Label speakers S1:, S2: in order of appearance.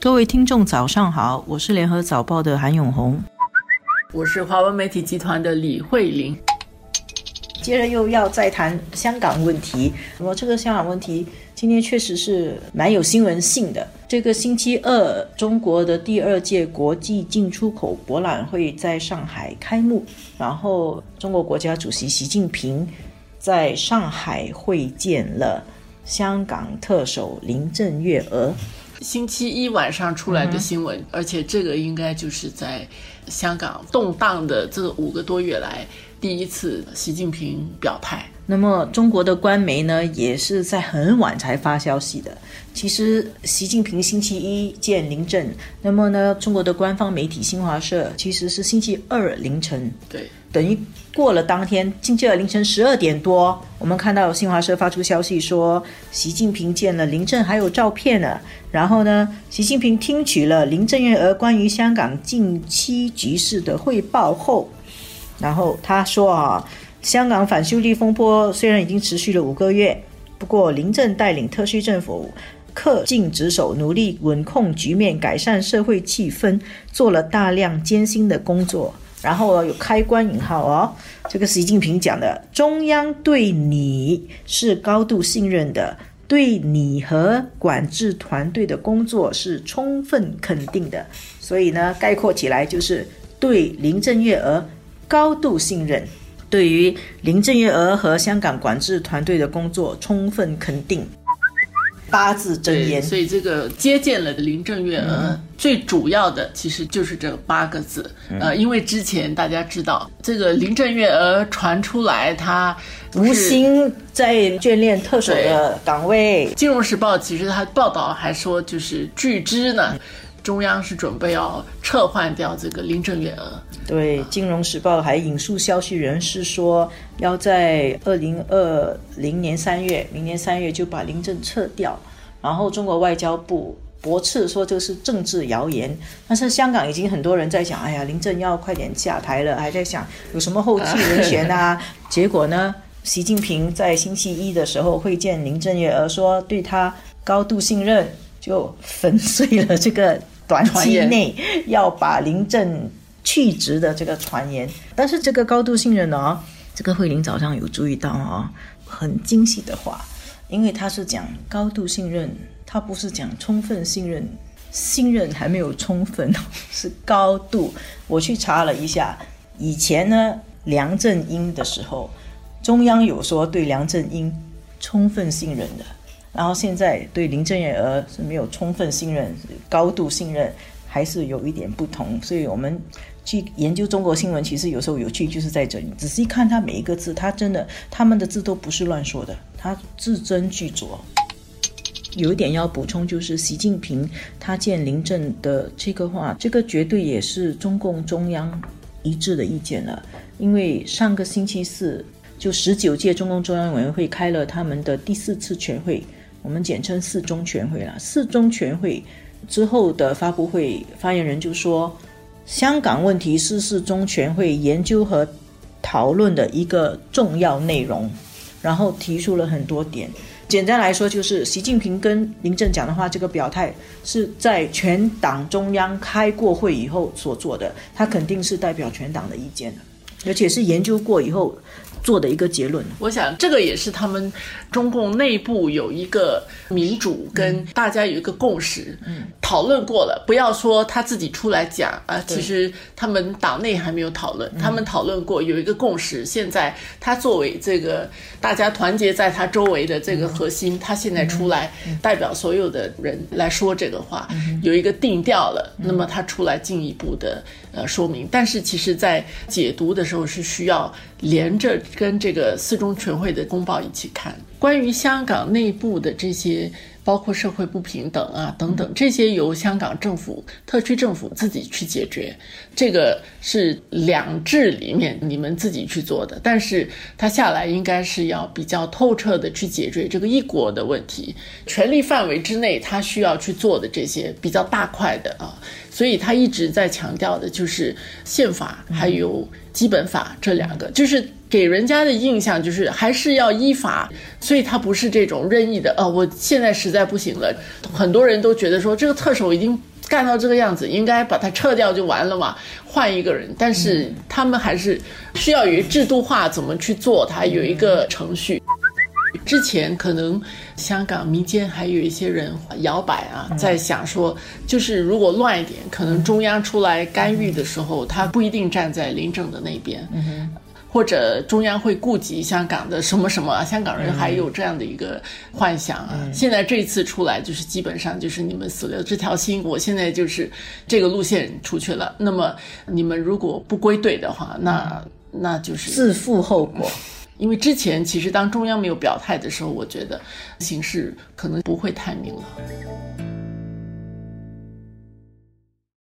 S1: 各位听众，早上好，我是联合早报的韩永红，
S2: 我是华文媒体集团的李慧玲。
S1: 接着又要再谈香港问题，那么这个香港问题今天确实是蛮有新闻性的。这个星期二，中国的第二届国际进出口博览会在上海开幕，然后中国国家主席习近平在上海会见了香港特首林郑月娥。
S2: 星期一晚上出来的新闻，而且这个应该就是在香港动荡的这五个多月来第一次习近平表态。
S1: 那么中国的官媒呢，也是在很晚才发消息的。其实习近平星期一见林郑，那么呢，中国的官方媒体新华社其实是星期二凌晨。
S2: 对。
S1: 等于过了当天，星期二凌晨十二点多，我们看到新华社发出消息说，习近平见了林郑，还有照片呢。然后呢，习近平听取了林郑月娥关于香港近期局势的汇报后，然后他说啊，香港反修例风波虽然已经持续了五个月，不过林郑带领特区政府恪尽职守，努力稳控局面，改善社会气氛，做了大量艰辛的工作。然后有开关引号哦，这个习近平讲的，中央对你是高度信任的，对你和管制团队的工作是充分肯定的。所以呢，概括起来就是对林郑月娥高度信任，对于林郑月娥和香港管制团队的工作充分肯定。八字真言，
S2: 所以这个接见了林郑月娥，最主要的其实就是这八个字。呃，因为之前大家知道，这个林郑月娥传出来，她
S1: 无心在眷恋特首的岗位。
S2: 金融时报其实他报道还说，就是据知呢，中央是准备要撤换掉这个林郑月娥。
S1: 对，金融时报还引述消息人士说，要在二零二零年三月，明年三月就把林郑撤掉。然后中国外交部驳斥说这是政治谣言。但是香港已经很多人在想，哎呀，林郑要快点下台了，还在想有什么后继人选啊？结果呢，习近平在星期一的时候会见林郑月娥，说对他高度信任，就粉碎了这个短期内要把林郑去职的这个传言。但是这个高度信任呢，这个慧玲早上有注意到啊，很惊喜的话。因为他是讲高度信任，他不是讲充分信任，信任还没有充分，是高度。我去查了一下，以前呢，梁振英的时候，中央有说对梁振英充分信任的，然后现在对林郑月娥是没有充分信任，高度信任还是有一点不同。所以我们去研究中国新闻，其实有时候有趣就是在这里，仔细看他每一个字，他真的他们的字都不是乱说的。他字斟句酌，有一点要补充，就是习近平他见林郑的这个话，这个绝对也是中共中央一致的意见了。因为上个星期四，就十九届中共中央委员会开了他们的第四次全会，我们简称四中全会了。四中全会之后的发布会，发言人就说，香港问题是四中全会研究和讨论的一个重要内容。然后提出了很多点，简单来说就是习近平跟林郑讲的话，这个表态是在全党中央开过会以后所做的，他肯定是代表全党的意见的，而且是研究过以后。做的一个结论，
S2: 我想这个也是他们中共内部有一个民主跟大家有一个共识，嗯，讨论过了，不要说他自己出来讲啊，其实他们党内还没有讨论，他们讨论过有一个共识，现在他作为这个大家团结在他周围的这个核心，他现在出来代表所有的人来说这个话，有一个定调了，那么他出来进一步的呃说明，但是其实在解读的时候是需要连着。跟这个四中全会的公报一起看，关于香港内部的这些，包括社会不平等啊等等，这些由香港政府、特区政府自己去解决，这个是两制里面你们自己去做的。但是他下来应该是要比较透彻的去解决这个一国的问题，权力范围之内他需要去做的这些比较大块的啊，所以他一直在强调的就是宪法还有基本法这两个，就是。给人家的印象就是还是要依法，所以他不是这种任意的。呃，我现在实在不行了，很多人都觉得说这个特首已经干到这个样子，应该把他撤掉就完了嘛，换一个人。但是他们还是需要有制度化怎么去做，它有一个程序。之前可能香港民间还有一些人摇摆啊，在想说，就是如果乱一点，可能中央出来干预的时候，他不一定站在林郑的那边，或者中央会顾及香港的什么什么，香港人还有这样的一个幻想啊。现在这次出来，就是基本上就是你们死了这条心，我现在就是这个路线出去了。那么你们如果不归队的话，那那就是
S1: 自负后果。
S2: 因为之前其实当中央没有表态的时候，我觉得形势可能不会太明朗。